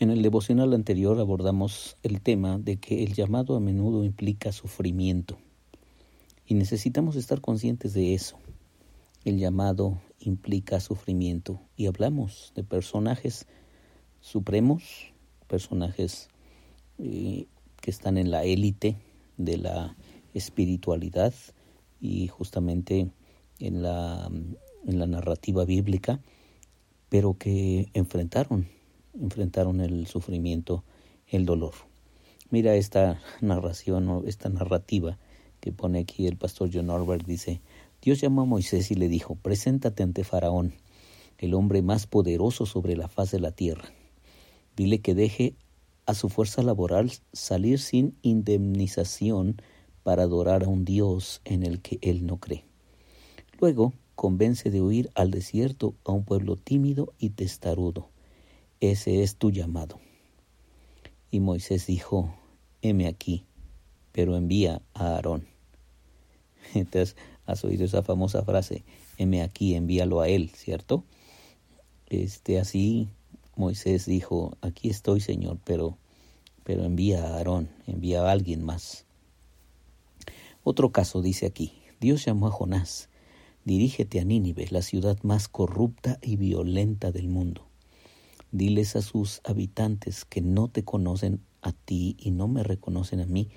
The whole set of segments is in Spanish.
En el devocional anterior abordamos el tema de que el llamado a menudo implica sufrimiento y necesitamos estar conscientes de eso. El llamado implica sufrimiento y hablamos de personajes supremos, personajes eh, que están en la élite de la espiritualidad y justamente en la, en la narrativa bíblica, pero que enfrentaron, enfrentaron el sufrimiento, el dolor. Mira esta narración o esta narrativa que pone aquí el pastor John Norbert, dice, Dios llamó a Moisés y le dijo, preséntate ante Faraón, el hombre más poderoso sobre la faz de la tierra. Dile que deje a su fuerza laboral salir sin indemnización para adorar a un Dios en el que él no cree. Luego convence de huir al desierto a un pueblo tímido y testarudo. Ese es tu llamado. Y Moisés dijo, heme aquí, pero envía a Aarón. Entonces, has oído esa famosa frase, heme aquí, envíalo a él, ¿cierto? Este, así Moisés dijo, aquí estoy, Señor, pero, pero envía a Aarón, envía a alguien más. Otro caso dice aquí, Dios llamó a Jonás, dirígete a Nínive, la ciudad más corrupta y violenta del mundo. Diles a sus habitantes que no te conocen a ti y no me reconocen a mí,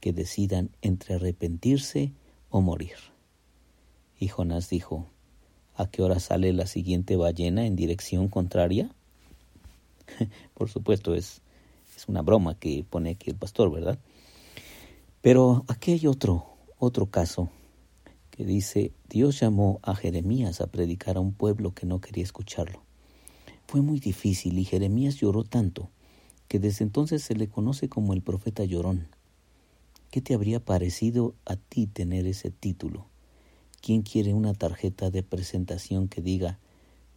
que decidan entre arrepentirse o morir. Y Jonás dijo, ¿a qué hora sale la siguiente ballena en dirección contraria? Por supuesto, es, es una broma que pone aquí el pastor, ¿verdad? Pero aquí hay otro, otro caso que dice, Dios llamó a Jeremías a predicar a un pueblo que no quería escucharlo. Fue muy difícil y Jeremías lloró tanto que desde entonces se le conoce como el profeta llorón. ¿Qué te habría parecido a ti tener ese título? ¿Quién quiere una tarjeta de presentación que diga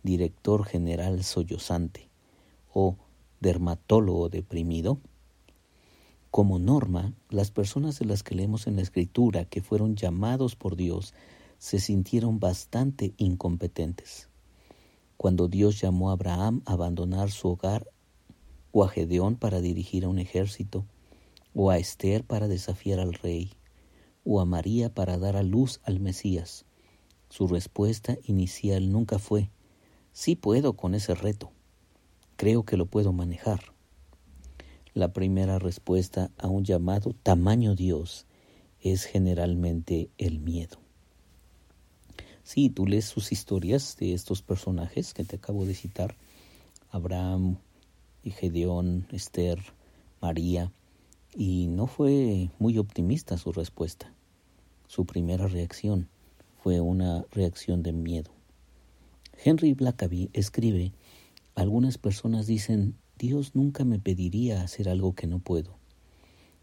director general sollozante? o dermatólogo deprimido? Como norma, las personas de las que leemos en la Escritura que fueron llamados por Dios se sintieron bastante incompetentes. Cuando Dios llamó a Abraham a abandonar su hogar, o a Gedeón para dirigir a un ejército, o a Esther para desafiar al rey, o a María para dar a luz al Mesías, su respuesta inicial nunca fue, sí puedo con ese reto creo que lo puedo manejar. La primera respuesta a un llamado tamaño Dios es generalmente el miedo. Si tú lees sus historias de estos personajes que te acabo de citar, Abraham, Gedeón, Esther, María, y no fue muy optimista su respuesta. Su primera reacción fue una reacción de miedo. Henry Blackaby escribe algunas personas dicen, Dios nunca me pediría hacer algo que no puedo.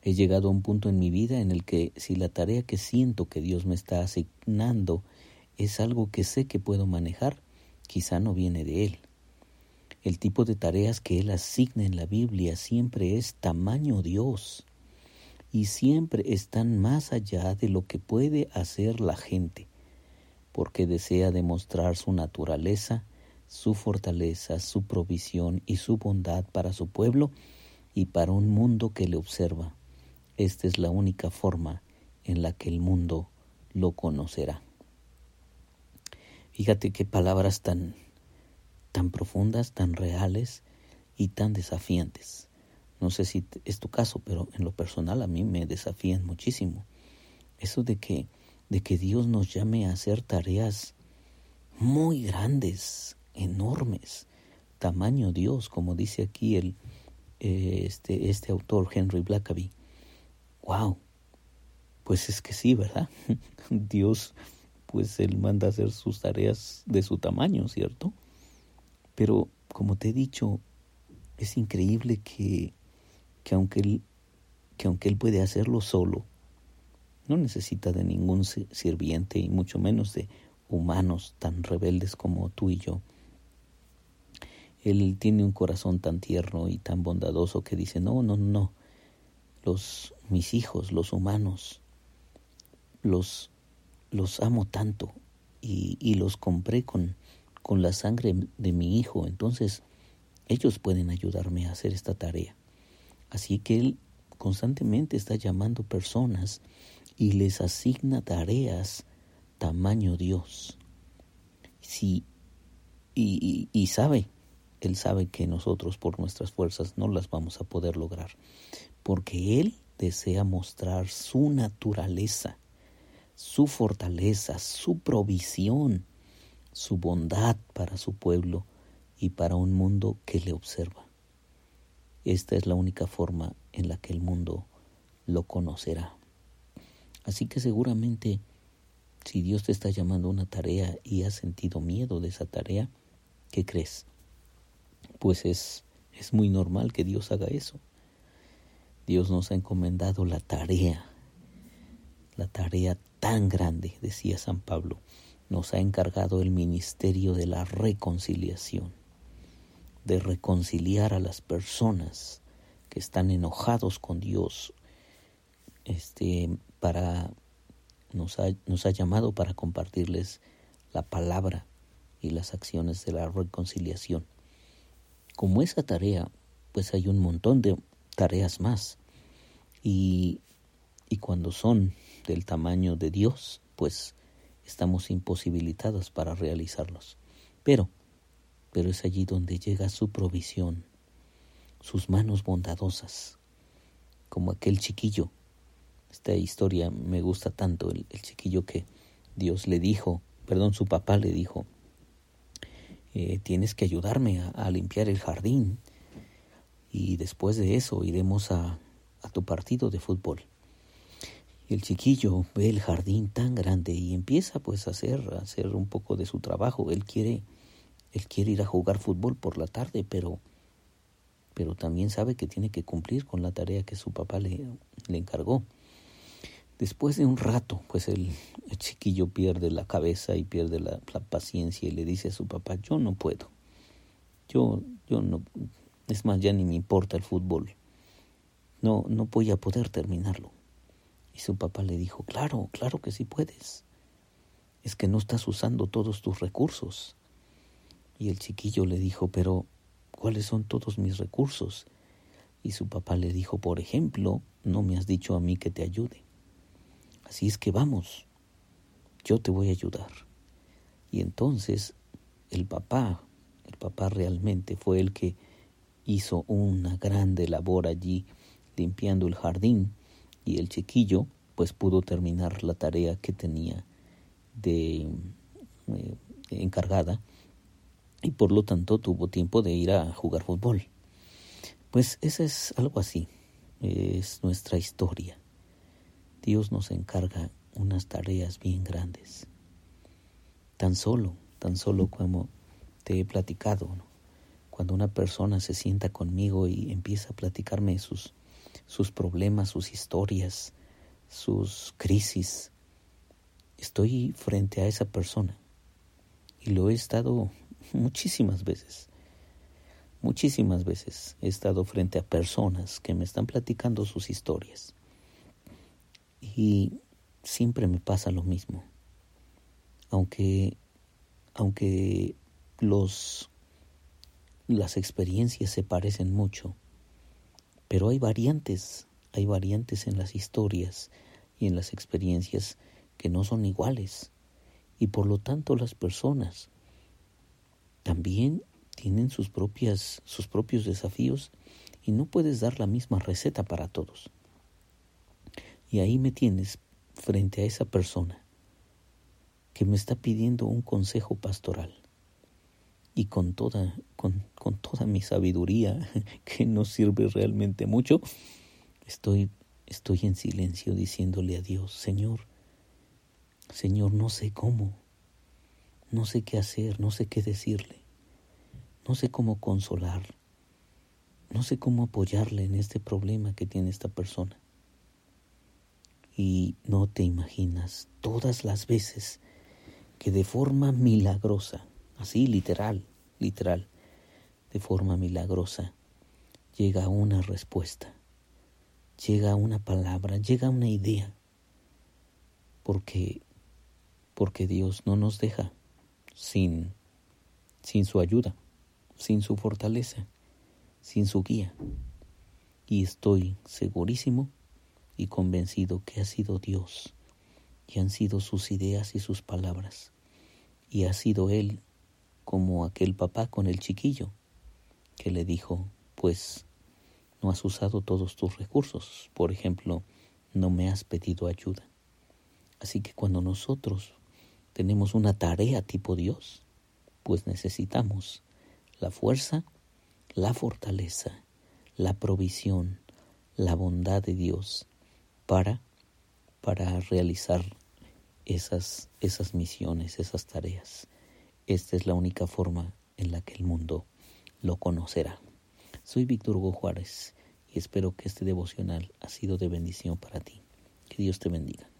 He llegado a un punto en mi vida en el que si la tarea que siento que Dios me está asignando es algo que sé que puedo manejar, quizá no viene de Él. El tipo de tareas que Él asigna en la Biblia siempre es tamaño Dios y siempre están más allá de lo que puede hacer la gente, porque desea demostrar su naturaleza, su fortaleza, su provisión y su bondad para su pueblo y para un mundo que le observa. Esta es la única forma en la que el mundo lo conocerá. Fíjate qué palabras tan tan profundas, tan reales y tan desafiantes. No sé si es tu caso, pero en lo personal a mí me desafían muchísimo. Eso de que de que Dios nos llame a hacer tareas muy grandes, enormes, tamaño Dios, como dice aquí el, eh, este, este autor Henry Blackaby. ¡Wow! Pues es que sí, ¿verdad? Dios, pues Él manda a hacer sus tareas de su tamaño, ¿cierto? Pero, como te he dicho, es increíble que, que, aunque él, que aunque Él puede hacerlo solo, no necesita de ningún sirviente y mucho menos de humanos tan rebeldes como tú y yo. Él tiene un corazón tan tierno y tan bondadoso que dice, no, no, no, los, mis hijos, los humanos, los, los amo tanto y, y los compré con, con la sangre de mi hijo, entonces ellos pueden ayudarme a hacer esta tarea. Así que Él constantemente está llamando personas y les asigna tareas tamaño Dios. Sí, y, y, sabe, Él sabe que nosotros por nuestras fuerzas no las vamos a poder lograr, porque Él desea mostrar su naturaleza, su fortaleza, su provisión, su bondad para su pueblo y para un mundo que le observa. Esta es la única forma en la que el mundo lo conocerá. Así que seguramente si Dios te está llamando a una tarea y has sentido miedo de esa tarea, ¿qué crees? Pues es, es muy normal que Dios haga eso. Dios nos ha encomendado la tarea, la tarea tan grande, decía San Pablo, nos ha encargado el ministerio de la reconciliación de reconciliar a las personas que están enojados con Dios, este, para, nos ha, nos ha llamado para compartirles la palabra y las acciones de la reconciliación. Como esa tarea, pues hay un montón de tareas más. Y, y cuando son del tamaño de Dios, pues estamos imposibilitados para realizarlos. Pero pero es allí donde llega su provisión, sus manos bondadosas, como aquel chiquillo. Esta historia me gusta tanto, el, chiquillo que Dios le dijo, perdón, su papá le dijo, eh, tienes que ayudarme a, limpiar el jardín y después de eso iremos a, a tu partido de fútbol. El chiquillo ve el jardín tan grande y empieza pues a hacer, a hacer un poco de su trabajo. Él quiere él quiere ir a jugar fútbol por la tarde, pero, pero también sabe que tiene que cumplir con la tarea que su papá le, le encargó. Después de un rato, pues el, chiquillo pierde la cabeza y pierde la, la, paciencia y le dice a su papá, yo no puedo. Yo, yo no, es más, ya ni me importa el fútbol. No, no voy a poder terminarlo. Y su papá le dijo, claro, claro que sí puedes. Es que no estás usando todos tus recursos. Y el chiquillo le dijo, pero ¿cuáles son todos mis recursos? Y su papá le dijo, por ejemplo, no me has dicho a mí que te ayude. Así es que vamos, yo te voy a ayudar. Y entonces el papá, el papá realmente fue el que hizo una grande labor allí limpiando el jardín y el chiquillo pues pudo terminar la tarea que tenía de eh, encargada y por lo tanto tuvo tiempo de ir a jugar fútbol. Pues esa es algo así, es nuestra historia. Dios nos encarga unas tareas bien grandes. Tan solo, tan solo como te he platicado, cuando una persona se sienta conmigo y empieza a platicarme sus, sus problemas, sus historias, sus crisis, estoy frente a esa persona y lo he estado muchísimas veces. Muchísimas veces he estado frente a personas que me están platicando sus historias. Y siempre me pasa lo mismo. Aunque aunque los las experiencias se parecen mucho, pero hay variantes, hay variantes en las historias y en las experiencias que no son iguales. Y por lo tanto las personas también tienen sus, propias, sus propios desafíos y no puedes dar la misma receta para todos. Y ahí me tienes frente a esa persona que me está pidiendo un consejo pastoral. Y con toda, con, con toda mi sabiduría, que no sirve realmente mucho, estoy, estoy en silencio diciéndole a Dios, Señor, Señor, no sé cómo, no sé qué hacer, no sé qué decirle. No sé cómo consolar. No sé cómo apoyarle en este problema que tiene esta persona. Y no te imaginas todas las veces que de forma milagrosa, así literal, literal, de forma milagrosa, llega una respuesta, llega una palabra, llega una idea, porque porque Dios no nos deja sin sin su ayuda sin su fortaleza. sin su guía. Y estoy segurísimo y convencido que ha sido Dios y han sido sus ideas y sus palabras. Y ha sido Él como aquel papá con el chiquillo que le dijo, pues no has usado todos tus recursos. Por ejemplo, no me has pedido ayuda. Así que cuando nosotros tenemos una tarea tipo Dios, pues necesitamos la fuerza, la fortaleza, la provisión, la bondad de Dios para, para realizar esas, esas misiones, esas tareas. Esta es la única forma en la que el mundo lo conocerá. Soy Víctor Hugo Juárez y espero que este devocional ha sido de bendición para ti. Que Dios te bendiga.